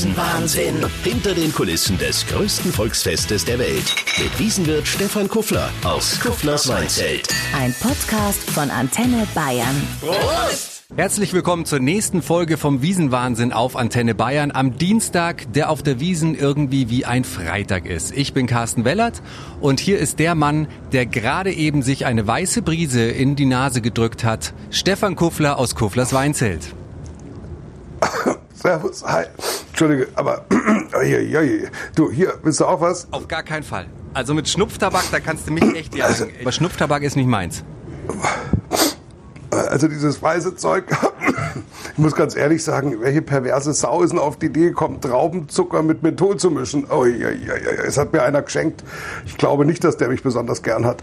Wiesenwahnsinn. Hinter den Kulissen des größten Volksfestes der Welt. Mit Wiesenwirt Stefan Kuffler aus Kufflers Weinzelt. Ein Podcast von Antenne Bayern. Prost! Herzlich willkommen zur nächsten Folge vom Wiesenwahnsinn auf Antenne Bayern am Dienstag, der auf der Wiesen irgendwie wie ein Freitag ist. Ich bin Carsten Wellert und hier ist der Mann, der gerade eben sich eine weiße Brise in die Nase gedrückt hat. Stefan Kuffler aus Kufflers Weinzelt. Servus, hi. Entschuldige, aber du, hier, willst du auch was? Auf gar keinen Fall. Also mit Schnupftabak, da kannst du mich echt jagen. Also, aber Schnupftabak ist nicht meins. Also dieses weiße Zeug, ich muss ganz ehrlich sagen, welche perverse Sau ist denn auf die Idee gekommen, Traubenzucker mit Menthol zu mischen? Oh, ja, ja, ja, es hat mir einer geschenkt. Ich glaube nicht, dass der mich besonders gern hat.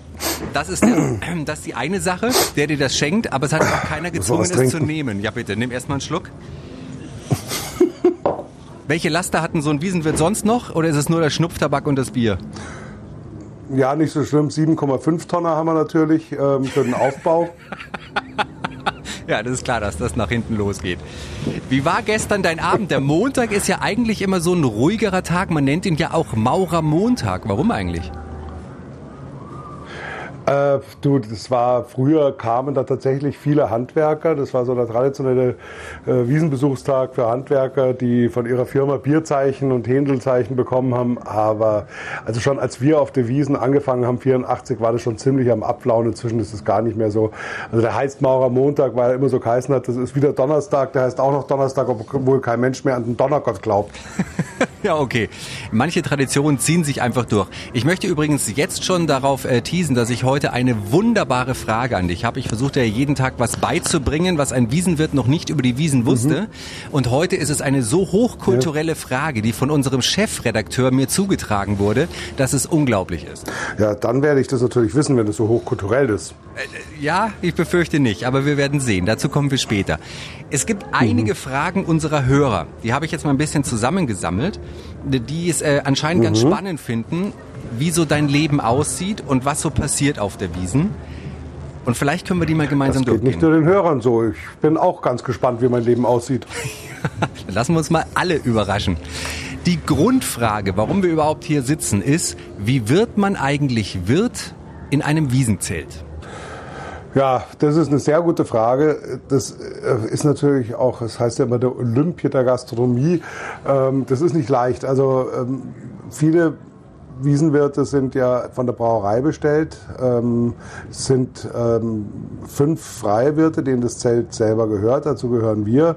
Das ist, der, das ist die eine Sache, der dir das schenkt, aber es hat auch keiner gezwungen, es zu nehmen. Ja bitte, nimm erstmal einen Schluck. Welche Laster hatten so ein Wiesenwirt sonst noch oder ist es nur der Schnupftabak und das Bier? Ja, nicht so schlimm. 7,5 Tonner haben wir natürlich ähm, für den Aufbau. ja, das ist klar, dass das nach hinten losgeht. Wie war gestern dein Abend? Der Montag ist ja eigentlich immer so ein ruhigerer Tag. Man nennt ihn ja auch Maurermontag. Warum eigentlich? Äh, du, das war früher kamen da tatsächlich viele Handwerker. Das war so der traditionelle äh, Wiesenbesuchstag für Handwerker, die von ihrer Firma Bierzeichen und Händelzeichen bekommen haben. Aber also schon als wir auf der Wiesen angefangen haben, 84, war das schon ziemlich am Abflauen. Inzwischen ist es gar nicht mehr so. Also der heißt Maurer Montag, weil er immer so geheißen hat. Das ist wieder Donnerstag. Der heißt auch noch Donnerstag, obwohl kein Mensch mehr an den Donnergott glaubt. ja, okay. Manche Traditionen ziehen sich einfach durch. Ich möchte übrigens jetzt schon darauf äh, teasen, dass ich heute heute eine wunderbare Frage an dich habe. Ich versuche ja jeden Tag was beizubringen, was ein Wiesenwirt noch nicht über die Wiesen wusste. Mhm. Und heute ist es eine so hochkulturelle Frage, die von unserem Chefredakteur mir zugetragen wurde, dass es unglaublich ist. Ja, dann werde ich das natürlich wissen, wenn es so hochkulturell ist. Äh, ja, ich befürchte nicht, aber wir werden sehen. Dazu kommen wir später. Es gibt einige mhm. Fragen unserer Hörer. Die habe ich jetzt mal ein bisschen zusammengesammelt, die es äh, anscheinend mhm. ganz spannend finden wie so dein Leben aussieht und was so passiert auf der Wiesen. Und vielleicht können wir die mal gemeinsam das geht durchgehen. nicht nur den Hörern so. Ich bin auch ganz gespannt, wie mein Leben aussieht. Lassen wir uns mal alle überraschen. Die Grundfrage, warum wir überhaupt hier sitzen, ist, wie wird man eigentlich Wirt in einem Wiesenzelt? Ja, das ist eine sehr gute Frage. Das äh, ist natürlich auch, das heißt ja immer der Olympia der Gastronomie. Ähm, das ist nicht leicht. Also ähm, viele Wiesenwirte sind ja von der Brauerei bestellt. Ähm, es sind ähm, fünf freie Wirte, denen das Zelt selber gehört. Dazu gehören wir.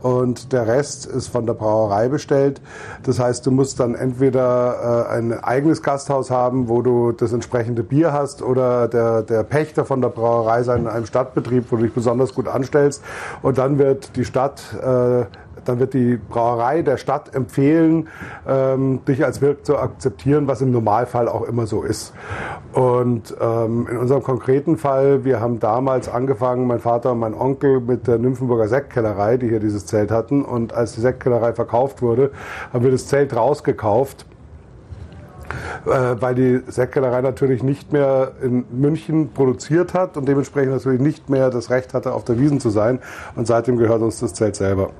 Und der Rest ist von der Brauerei bestellt. Das heißt, du musst dann entweder äh, ein eigenes Gasthaus haben, wo du das entsprechende Bier hast, oder der, der Pächter von der Brauerei sein in einem Stadtbetrieb, wo du dich besonders gut anstellst. Und dann wird die Stadt äh, dann wird die Brauerei der Stadt empfehlen, ähm, dich als Wirt zu akzeptieren, was im Normalfall auch immer so ist. Und ähm, in unserem konkreten Fall, wir haben damals angefangen, mein Vater und mein Onkel mit der Nymphenburger Sektkellerei, die hier dieses Zelt hatten. Und als die Sektkellerei verkauft wurde, haben wir das Zelt rausgekauft äh, weil die Sektkellerei natürlich nicht mehr in München produziert hat und dementsprechend natürlich nicht mehr das Recht hatte, auf der Wiesen zu sein. Und seitdem gehört uns das Zelt selber.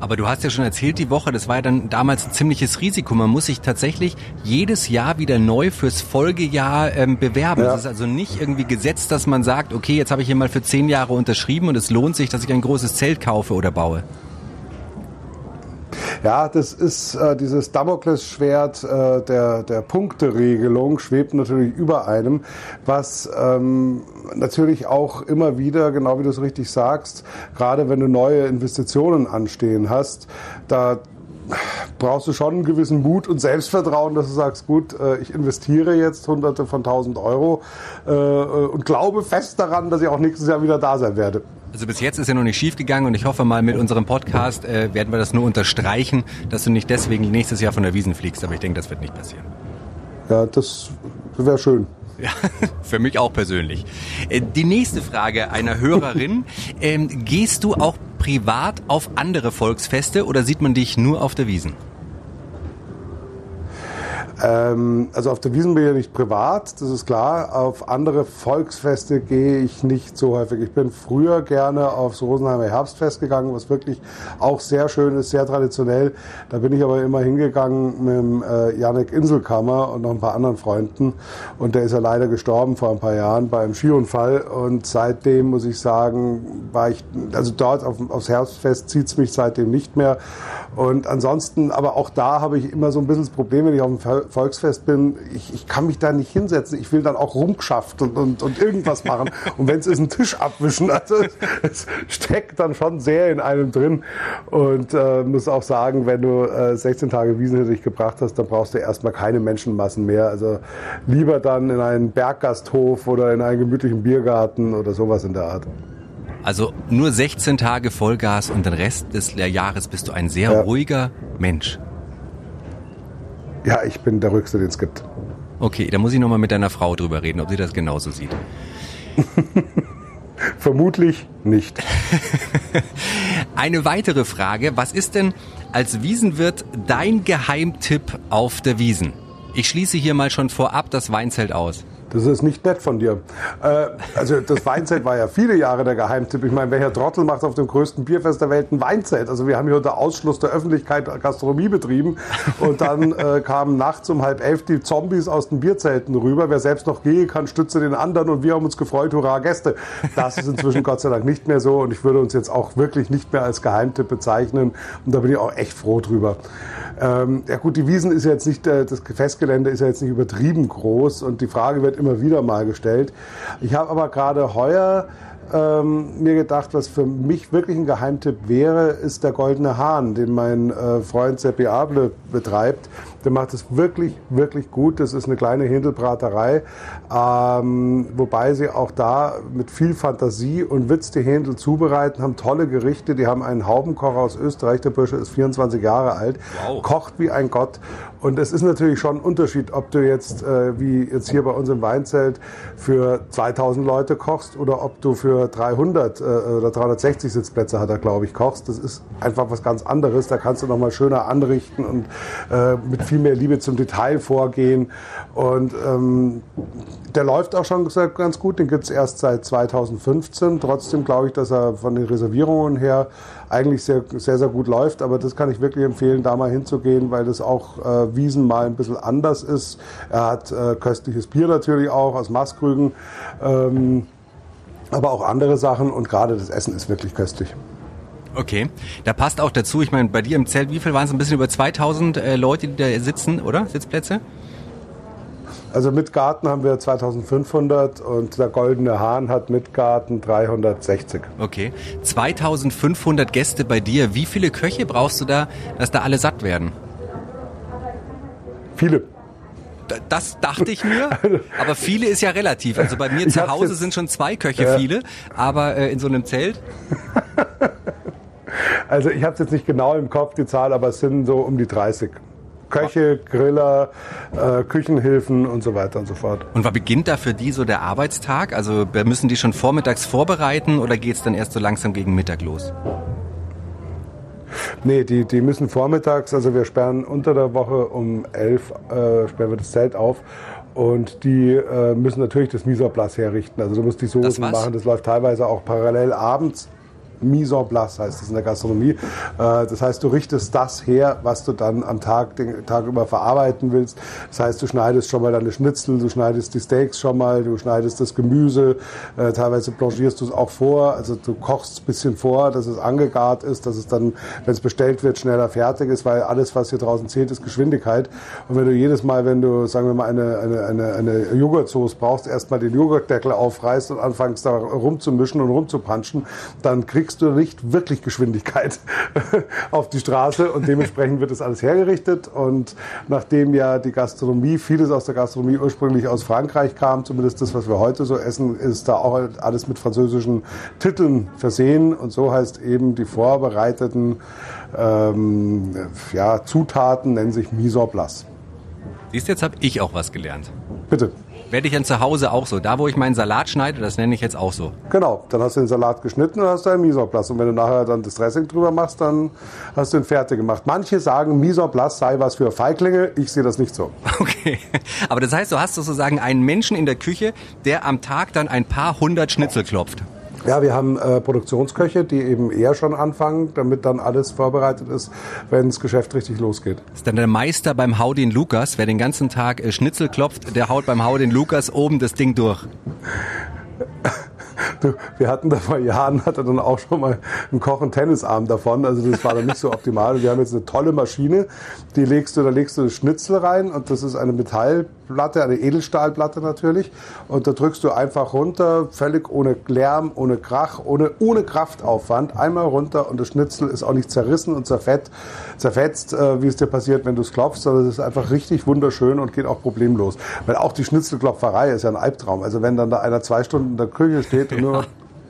Aber du hast ja schon erzählt die Woche, das war ja dann damals ein ziemliches Risiko. Man muss sich tatsächlich jedes Jahr wieder neu fürs Folgejahr ähm, bewerben. Es ja. ist also nicht irgendwie gesetzt, dass man sagt, okay, jetzt habe ich hier mal für zehn Jahre unterschrieben und es lohnt sich, dass ich ein großes Zelt kaufe oder baue. Ja, das ist äh, dieses Damoklesschwert äh, der, der Punkteregelung schwebt natürlich über einem, was ähm, natürlich auch immer wieder, genau wie du es richtig sagst, gerade wenn du neue Investitionen anstehen hast, da brauchst du schon einen gewissen Mut und Selbstvertrauen, dass du sagst, gut, äh, ich investiere jetzt hunderte von tausend Euro äh, und glaube fest daran, dass ich auch nächstes Jahr wieder da sein werde. Also bis jetzt ist ja noch nicht schief gegangen und ich hoffe mal mit unserem Podcast äh, werden wir das nur unterstreichen, dass du nicht deswegen nächstes Jahr von der Wiesen fliegst. Aber ich denke, das wird nicht passieren. Ja, das wäre schön. Ja, für mich auch persönlich. Äh, die nächste Frage einer Hörerin. Ähm, gehst du auch privat auf andere Volksfeste oder sieht man dich nur auf der Wiesen? Ähm, also auf der Wiesen bin ich nicht privat, das ist klar. Auf andere Volksfeste gehe ich nicht so häufig. Ich bin früher gerne aufs Rosenheimer Herbstfest gegangen, was wirklich auch sehr schön ist, sehr traditionell. Da bin ich aber immer hingegangen mit dem äh, Janek Inselkammer und noch ein paar anderen Freunden. Und der ist ja leider gestorben vor ein paar Jahren bei einem Skiunfall. Und seitdem muss ich sagen, war ich, also dort auf, aufs Herbstfest zieht es mich seitdem nicht mehr. Und ansonsten, aber auch da habe ich immer so ein bisschen das Problem, wenn ich auf dem Volksfest bin, ich, ich kann mich da nicht hinsetzen. Ich will dann auch rumgeschafft und, und, irgendwas machen. und wenn es ist, einen Tisch abwischen. Also es steckt dann schon sehr in einem drin. Und äh, muss auch sagen, wenn du äh, 16 Tage Wiesen hinter dich gebracht hast, dann brauchst du erstmal keine Menschenmassen mehr. Also lieber dann in einen Berggasthof oder in einen gemütlichen Biergarten oder sowas in der Art. Also nur 16 Tage Vollgas und den Rest des Jahres bist du ein sehr ja. ruhiger Mensch. Ja, ich bin der Ruhigste, den es gibt. Okay, da muss ich nochmal mit deiner Frau drüber reden, ob sie das genauso sieht. Vermutlich nicht. Eine weitere Frage. Was ist denn als Wiesenwirt dein Geheimtipp auf der Wiesen? Ich schließe hier mal schon vorab das Weinzelt aus. Das ist nicht nett von dir. Äh, also das Weinzelt war ja viele Jahre der Geheimtipp. Ich meine, welcher Trottel macht auf dem größten Bierfest der Welt ein Weinzelt? Also wir haben hier unter Ausschluss der Öffentlichkeit Gastronomie betrieben und dann äh, kamen nachts um halb elf die Zombies aus den Bierzelten rüber. Wer selbst noch gehen kann, stütze den anderen und wir haben uns gefreut, hurra Gäste. Das ist inzwischen Gott sei Dank nicht mehr so und ich würde uns jetzt auch wirklich nicht mehr als Geheimtipp bezeichnen und da bin ich auch echt froh drüber. Ähm, ja gut, die Wiesen ist ja jetzt nicht, äh, das Festgelände ist ja jetzt nicht übertrieben groß und die Frage wird immer wieder mal gestellt. Ich habe aber gerade heuer ähm, mir gedacht, was für mich wirklich ein Geheimtipp wäre, ist der Goldene Hahn, den mein äh, Freund Seppi Able betreibt. Der macht es wirklich, wirklich gut. Das ist eine kleine Händelbraterei, ähm, wobei sie auch da mit viel Fantasie und Witz die Händel zubereiten, haben tolle Gerichte. Die haben einen Haubenkocher aus Österreich, der Bursche ist 24 Jahre alt, wow. kocht wie ein Gott. Und es ist natürlich schon ein Unterschied, ob du jetzt, äh, wie jetzt hier bei uns im Weinzelt, für 2000 Leute kochst oder ob du für 300 äh, oder 360 Sitzplätze hat er, glaube ich, kochst. Das ist einfach was ganz anderes. Da kannst du nochmal schöner anrichten und äh, mit viel mehr Liebe zum Detail vorgehen. Und ähm, der läuft auch schon ganz gut. Den gibt es erst seit 2015. Trotzdem glaube ich, dass er von den Reservierungen her eigentlich sehr, sehr, sehr gut läuft. Aber das kann ich wirklich empfehlen, da mal hinzugehen, weil das auch äh, Wiesen mal ein bisschen anders ist. Er hat äh, köstliches Bier natürlich auch aus Maskrügen. Ähm, aber auch andere Sachen und gerade das Essen ist wirklich köstlich. Okay, da passt auch dazu, ich meine, bei dir im Zelt, wie viel waren es? Ein bisschen über 2000 äh, Leute, die da sitzen, oder? Sitzplätze? Also mit Garten haben wir 2500 und der Goldene Hahn hat mit Garten 360. Okay, 2500 Gäste bei dir. Wie viele Köche brauchst du da, dass da alle satt werden? Viele. Das dachte ich mir, aber viele ist ja relativ. Also bei mir zu Hause sind schon zwei Köche viele, aber äh, in so einem Zelt. Also ich habe es jetzt nicht genau im Kopf, die Zahl, aber es sind so um die 30. Köche, Griller, äh, Küchenhilfen und so weiter und so fort. Und wann beginnt da für die so der Arbeitstag? Also müssen die schon vormittags vorbereiten oder geht es dann erst so langsam gegen Mittag los? Nee, die, die müssen vormittags, also wir sperren unter der Woche um elf, äh, sperren wir das Zelt auf und die äh, müssen natürlich das Miserplatz herrichten. Also du musst die Soßen machen, das läuft teilweise auch parallel abends. Mise en place heißt es in der Gastronomie. Äh, das heißt, du richtest das her, was du dann am Tag, den Tag über verarbeiten willst. Das heißt, du schneidest schon mal deine Schnitzel, du schneidest die Steaks schon mal, du schneidest das Gemüse, äh, teilweise blanchierst du es auch vor, also du kochst ein bisschen vor, dass es angegart ist, dass es dann, wenn es bestellt wird, schneller fertig ist, weil alles, was hier draußen zählt, ist Geschwindigkeit. Und wenn du jedes Mal, wenn du, sagen wir mal, eine, eine, eine, eine Joghurtsoße brauchst, erstmal den Joghurtdeckel aufreißt und anfängst da rumzumischen und rumzupanschen, dann kriegst kriegst du nicht wirklich Geschwindigkeit auf die Straße und dementsprechend wird das alles hergerichtet. Und nachdem ja die Gastronomie, vieles aus der Gastronomie ursprünglich aus Frankreich kam, zumindest das, was wir heute so essen, ist da auch alles mit französischen Titeln versehen. Und so heißt eben die vorbereiteten ähm, ja, Zutaten nennen sich Mise en place. Siehst du, jetzt habe ich auch was gelernt. Bitte. Werde ich dann zu Hause auch so. Da, wo ich meinen Salat schneide, das nenne ich jetzt auch so. Genau, dann hast du den Salat geschnitten und hast du einen Mise en place. Und wenn du nachher dann das Dressing drüber machst, dann hast du ihn fertig gemacht. Manche sagen, Mise en place sei was für Feiglinge. Ich sehe das nicht so. Okay. Aber das heißt, du hast sozusagen einen Menschen in der Küche, der am Tag dann ein paar hundert Schnitzel klopft. Ja, wir haben äh, Produktionsköche, die eben eher schon anfangen, damit dann alles vorbereitet ist, wenn das Geschäft richtig losgeht. Ist dann der Meister beim Hau den Lukas. Wer den ganzen Tag äh, Schnitzel klopft, der haut beim Hau den Lukas oben das Ding durch. Du, wir hatten da vor Jahren, hatte dann auch schon mal einen Koch einen Tennisarm davon. Also das war dann nicht so optimal. Wir haben jetzt eine tolle Maschine, die legst du, da legst du Schnitzel rein und das ist eine Metallplatte, eine Edelstahlplatte natürlich. Und da drückst du einfach runter, völlig ohne Lärm, ohne Krach, ohne, ohne Kraftaufwand, einmal runter und das Schnitzel ist auch nicht zerrissen und zerfett, zerfetzt, äh, wie es dir passiert, wenn du es klopfst, sondern es ist einfach richtig wunderschön und geht auch problemlos. Weil auch die Schnitzelklopferei ist ja ein Albtraum. Also wenn dann da einer zwei Stunden in der Küche steht und nur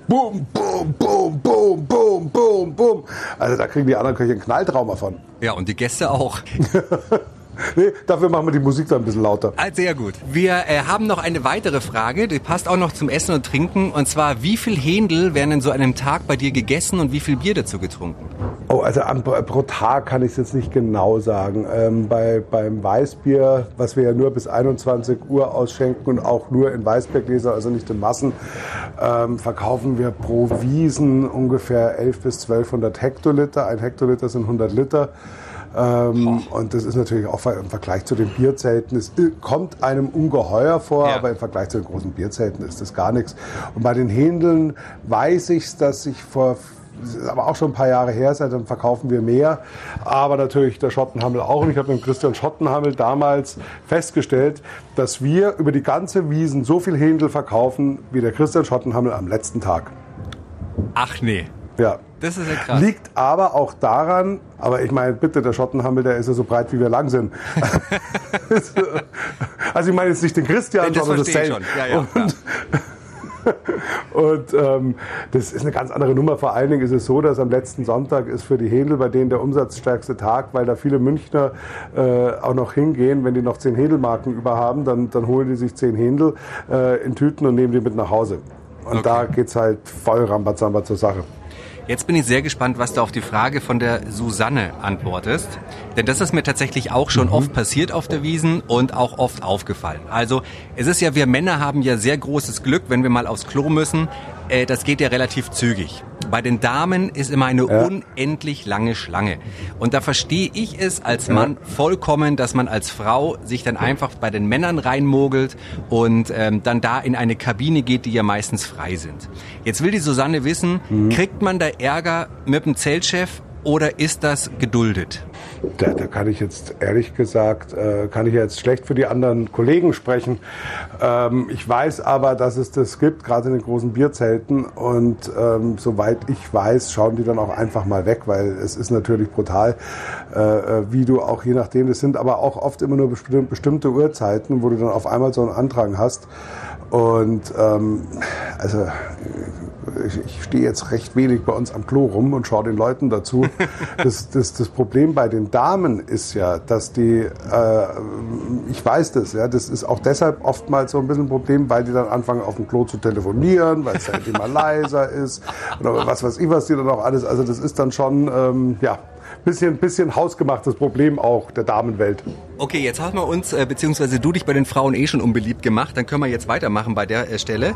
Boom, boom, boom, boom, boom, boom, boom. Also da kriegen die anderen Köche einen Knalltrauma von. Ja, und die Gäste auch. Nee, dafür machen wir die Musik dann ein bisschen lauter. Ah, Sehr gut. Wir äh, haben noch eine weitere Frage, die passt auch noch zum Essen und Trinken. Und zwar, wie viel Händel werden in so einem Tag bei dir gegessen und wie viel Bier dazu getrunken? Oh, also am, pro Tag kann ich es jetzt nicht genau sagen. Ähm, bei, beim Weißbier, was wir ja nur bis 21 Uhr ausschenken und auch nur in Weißbiergläser, also nicht in Massen, ähm, verkaufen wir pro Wiesen ungefähr 11 bis 1200 Hektoliter. Ein Hektoliter sind 100 Liter. Ähm, und das ist natürlich auch im Vergleich zu den Bierzelten, es kommt einem ungeheuer vor, Ja. aber im Vergleich zu den großen Bierzelten ist das gar nichts. Und bei den Händeln weiß ich, dass ich vor das ist aber auch schon ein paar Jahre her, seitdem verkaufen wir mehr. Aber natürlich der Schottenhammel auch. Und ich habe mit Christian Schottenhammel damals festgestellt, dass wir über die ganze Wiesen so viel Händel verkaufen, wie der Christian Schottenhammel am letzten Tag. Ach nee. Ja. Das ist ja krass. Liegt aber auch daran, aber ich meine, bitte, der Schottenhammel, der ist ja so breit, wie wir lang sind. also ich meine jetzt nicht den Christian, Das sondern das Zelt. schon. Ja, ja, klar. Und ähm, das ist eine ganz andere Nummer. Vor allen Dingen ist es so, dass am letzten Sonntag ist für die Händel bei denen der umsatzstärkste Tag, weil da viele Münchner äh, auch noch hingehen. Wenn die noch zehn Händelmarken über haben, dann, dann holen die sich zehn Händel äh, in Tüten und nehmen die mit nach Hause. Und Okay. da geht's halt voll Rambazamba zur Sache. Jetzt bin ich sehr gespannt, was du auf die Frage von der Susanne antwortest. Denn das ist mir tatsächlich auch schon oft passiert auf der Wiesen und auch oft aufgefallen. Also es ist ja, wir Männer haben ja sehr großes Glück, wenn wir mal aufs Klo müssen. Äh, das geht ja relativ zügig. Bei den Damen ist immer eine Ja. unendlich lange Schlange. Und da verstehe ich es als Mann vollkommen, dass man als Frau sich dann einfach bei den Männern reinmogelt und ähm, dann da in eine Kabine geht, die ja meistens frei sind. Jetzt will die Susanne wissen, kriegt man da Ärger mit dem Zeltchef oder ist das geduldet? Da, da kann ich jetzt ehrlich gesagt, äh, kann ich jetzt schlecht für die anderen Kollegen sprechen. Ähm, ich weiß aber, dass es das gibt, gerade in den großen Bierzelten. Und ähm, soweit ich weiß, schauen die dann auch einfach mal weg, weil es ist natürlich brutal, äh, äh, wie du auch je nachdem, das sind aber auch oft immer nur besti- bestimmte Uhrzeiten, wo du dann auf einmal so einen Andrang hast. Und ähm, also ich, ich stehe jetzt recht wenig bei uns am Klo rum und schaue den Leuten dazu. Das, das, das Problem bei den Damen ist ja, dass die, äh, ich weiß das, ja, das ist auch deshalb oftmals so ein bisschen ein Problem, weil die dann anfangen auf dem Klo zu telefonieren, weil es halt immer leiser ist oder was weiß ich, was die dann auch alles, also das ist dann schon, ähm, ja, bisschen, bisschen hausgemachtes Problem auch der Damenwelt. Okay, jetzt haben wir uns, äh, beziehungsweise du dich bei den Frauen eh schon unbeliebt gemacht, dann können wir jetzt weitermachen bei der äh, Stelle.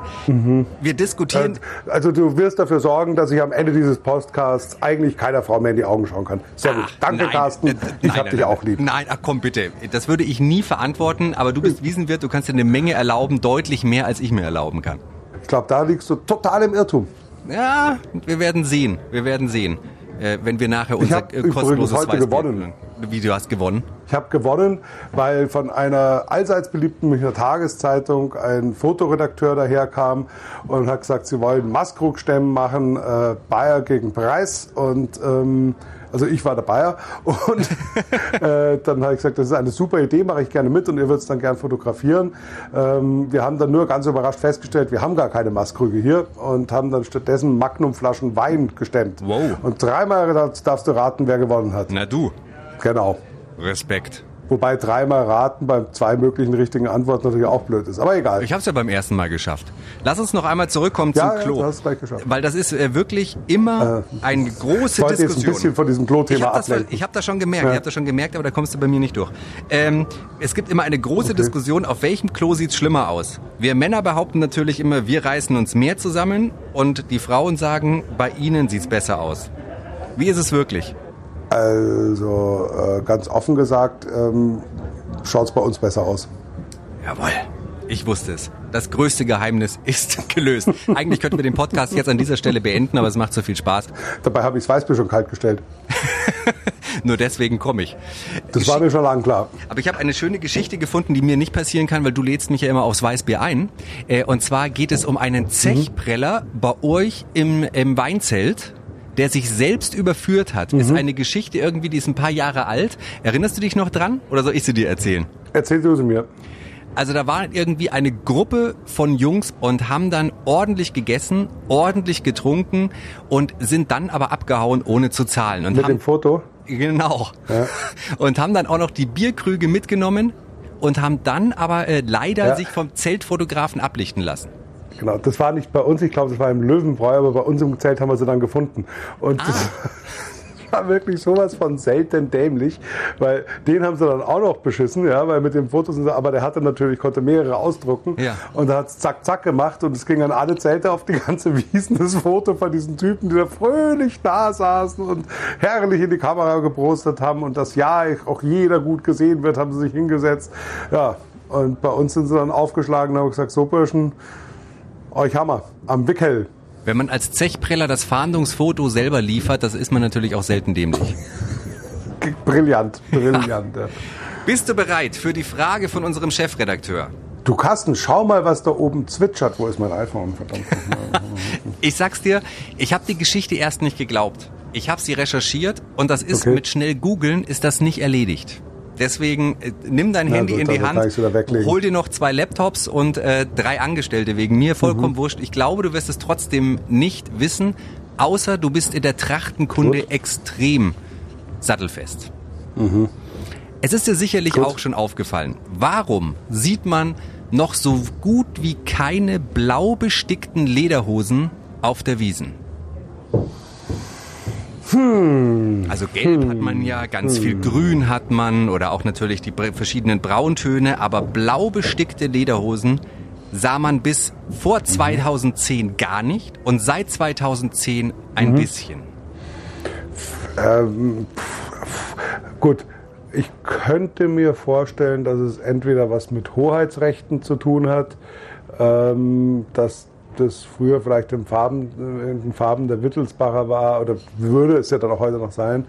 Wir diskutieren... Also du wirst dafür sorgen, dass ich am Ende dieses Podcasts eigentlich keiner Frau mehr in die Augen schauen kann. Sehr gut. Ach, Danke, nein, Carsten. äh, Ich nein, hab nein, dich auch lieb. Nein, ach komm bitte. Das würde ich nie verantworten, aber du bist Wiesenwirt, du kannst dir eine Menge erlauben, deutlich mehr als ich mir erlauben kann. Ich glaube, da liegst du total im Irrtum. Ja, wir werden sehen. Wir werden sehen. Äh, wenn wir nachher Ich unser hab äh, kostenloses heute Weißbier gewonnen. Wie, du hast gewonnen? Ich habe gewonnen, weil von einer allseits beliebten Münchner Tageszeitung ein Fotoredakteur daherkam und hat gesagt, sie wollen Maskrug-Stemmen machen, äh, Bayer gegen Preis und ähm, also ich war der Bayer und äh, dann habe ich gesagt, das ist eine super Idee, mache ich gerne mit und ihr würdet es dann gern fotografieren. Ähm, wir haben dann nur ganz überrascht festgestellt, wir haben gar keine Maskrüge hier und haben dann stattdessen Magnumflaschen Wein gestemmt. Wow. Und dreimal darfst du raten, wer gewonnen hat. Na du. Genau. Respekt. Wobei dreimal raten bei zwei möglichen richtigen Antworten natürlich auch blöd ist. Aber egal. Ich habe es ja beim ersten Mal geschafft. Lass uns noch einmal zurückkommen Ja, zum ja, Klo. du hast es gleich geschafft. Weil das ist äh, wirklich immer eine große ich wollte jetzt ein Diskussion. bisschen von diesem Klo-Thema ich habe das, ablenken. ich hab das schon gemerkt, Ja. ich habe das schon gemerkt, aber da kommst du bei mir nicht durch. Ähm, es gibt immer eine große Diskussion, auf welchem Klo sieht's schlimmer aus. Wir Männer behaupten natürlich immer, wir reißen uns mehr zusammen und die Frauen sagen, bei ihnen sieht's besser aus. Wie ist es wirklich? Also äh, ganz offen gesagt, ähm, schaut es bei uns besser aus. Jawohl. Ich wusste es. Das größte Geheimnis ist gelöst. Eigentlich könnten wir den Podcast jetzt an dieser Stelle beenden, aber es macht so viel Spaß. Dabei habe ich das Weißbier schon kalt gestellt. Nur deswegen komme ich. Das war mir schon lang klar. Aber ich habe eine schöne Geschichte gefunden, die mir nicht passieren kann, weil du lädst mich ja immer aufs Weißbier ein. Äh, Und zwar geht es um einen Zechpreller bei euch im, im Weinzelt, der sich selbst überführt hat. Ist eine Geschichte irgendwie, die ist ein paar Jahre alt. Erinnerst du dich noch dran? Oder soll ich sie dir erzählen? Erzähl du sie mir. Also da war irgendwie eine Gruppe von Jungs und haben dann ordentlich gegessen, ordentlich getrunken und sind dann aber abgehauen, ohne zu zahlen. Und Mit haben, dem Foto. Genau. Und haben dann auch noch die Bierkrüge mitgenommen und haben dann aber äh, leider Ja. sich vom Zeltfotografen ablichten lassen. Genau, das war nicht bei uns, ich glaube, das war im Löwenbräu, aber bei uns im Zelt haben wir sie dann gefunden. Und Ah. das war wirklich sowas von selten dämlich, weil den haben sie dann auch noch beschissen, ja, weil mit dem Foto sind sie, aber der hatte natürlich, konnte mehrere ausdrucken Ja. und da hat es zack, zack gemacht und es ging an alle Zelte auf die ganze Wiesen, das Foto von diesen Typen, die da fröhlich da saßen und herrlich in die Kamera gepostet haben und das ja auch jeder gut gesehen wird, haben sie sich hingesetzt, ja, und bei uns sind sie dann aufgeschlagen und haben gesagt, so Burschen, euch Hammer, am Wickel. Wenn man als Zechpreller das Fahndungsfoto selber liefert, das ist man natürlich auch selten dämlich. Brillant, brillant. ja. Bist du bereit für die Frage von unserem Chefredakteur? Du Carsten, schau mal, was da oben zwitschert. Wo ist mein iPhone? Verdammt. Ich sag's dir, ich habe die Geschichte erst nicht geglaubt. Ich habe sie recherchiert und das ist Okay. mit schnell googeln ist das nicht erledigt. Deswegen äh, nimm dein Na Handy gut, in die dann Hand, hol dir noch zwei Laptops und äh, drei Angestellte wegen mir, Mhm. vollkommen wurscht. Ich glaube, du wirst es trotzdem nicht wissen, außer du bist in der Trachtenkunde Gut. extrem sattelfest. Es ist dir sicherlich Gut. auch schon aufgefallen. Warum sieht man noch so gut wie keine blau bestickten Lederhosen auf der Wiesen? Also gelb hat man ja, ganz viel grün hat man oder auch natürlich die verschiedenen Brauntöne, aber blau bestickte Lederhosen sah man bis vor 2010 gar nicht und seit 2010 ein bisschen. ähm, gut, ich könnte mir vorstellen, dass es entweder was mit Hoheitsrechten zu tun hat, ähm, dass das früher vielleicht in Farben, in den Farben der Wittelsbacher war oder würde es ja dann auch heute noch sein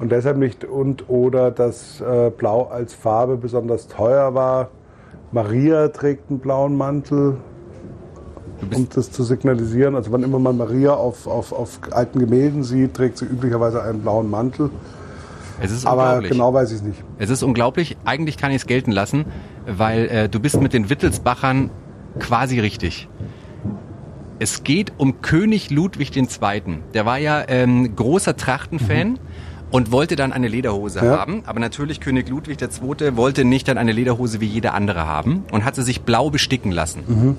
und deshalb nicht und oder dass äh, Blau als Farbe besonders teuer war. Maria trägt einen blauen Mantel, um das zu signalisieren. Also wann immer man Maria auf, auf, auf alten Gemälden sieht, trägt sie üblicherweise einen blauen Mantel. Es ist Aber genau weiß ich es nicht. Es ist unglaublich. Eigentlich kann ich es gelten lassen, weil äh, du bist mit den Wittelsbachern quasi richtig. Es geht um König Ludwig II. Der war ja ähm, großer Trachtenfan. Und wollte dann eine Lederhose Ja. haben, aber natürlich König Ludwig II. wollte nicht dann eine Lederhose wie jeder andere haben und hatte sich blau besticken lassen.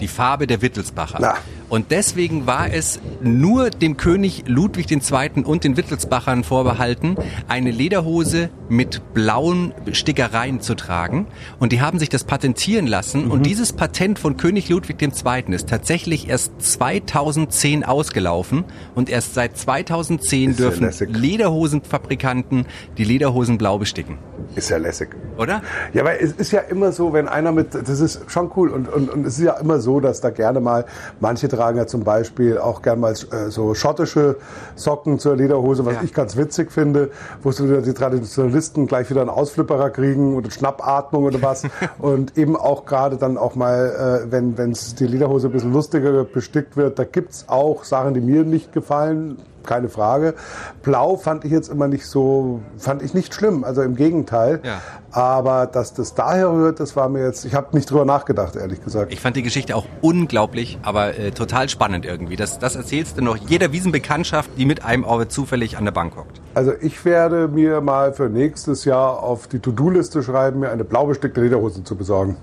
Die Farbe der Wittelsbacher. Na. Und deswegen war es nur dem König Ludwig II. und den Wittelsbachern vorbehalten, eine Lederhose mit blauen Stickereien zu tragen. Und die haben sich das patentieren lassen. Mhm. Und dieses Patent von König Ludwig II. ist tatsächlich erst 2010 ausgelaufen. Und erst seit 2010 Ist ja dürfen lässig. Lederhosenfabrikanten die Lederhosen blau besticken. Ist ja lässig. Oder? Ja, weil es ist ja immer so, wenn einer mit, das ist schon cool und, und, und es ist ja immer so, dass da gerne mal, manche tragen ja zum Beispiel auch gerne mal äh, so schottische Socken zur Lederhose, was Ja. ich ganz witzig finde, wo so wieder die Traditionalisten gleich wieder einen Ausflipperer kriegen oder Schnappatmung oder was und eben auch gerade dann auch mal, äh, wenn wenn's die Lederhose ein bisschen lustiger bestickt wird, da gibt's auch Sachen, die mir nicht gefallen, keine Frage. Blau fand ich jetzt immer nicht so, fand ich nicht schlimm, also im Gegenteil. Ja. Aber dass das daher rührt, das war mir jetzt, ich habe nicht drüber nachgedacht, ehrlich gesagt. Ich fand die Geschichte auch unglaublich, aber äh, total spannend irgendwie. Das, das erzählst du noch jeder Wiesenbekanntschaft, die mit einem auch zufällig an der Bank hockt. Also ich werde mir mal für nächstes Jahr auf die To-Do-Liste schreiben, mir eine blau bestickte Lederhose zu besorgen.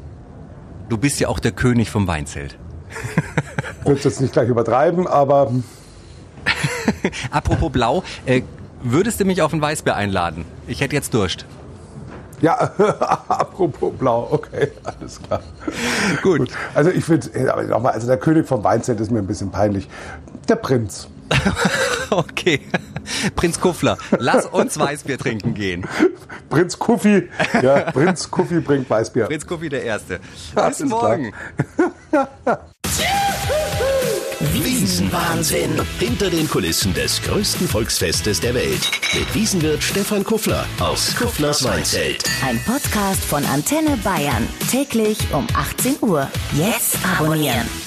Du bist ja auch der König vom Weinzelt. Ich würde jetzt nicht gleich übertreiben, aber Apropos Blau, äh, würdest du mich auf ein Weißbier einladen? Ich hätte jetzt Durst. ja, apropos blau, okay, alles klar. Gut. Also ich finde, aber nochmal, also der König vom Weinzelt ist mir ein bisschen peinlich. Der Prinz. Okay. Prinz Kuffler, lass uns Weißbier trinken gehen. Prinz Kuffi. Ja, Prinz Kuffi bringt Weißbier. Prinz Kuffi der Erste. Bis morgen. Wiesenwahnsinn. Hinter den Kulissen des größten Volksfestes der Welt. Mit Wiesenwirt Stefan Kuffler aus Kufflers Weinzelt. Ein Podcast von Antenne Bayern. Täglich um 18 Uhr. Jetzt abonnieren.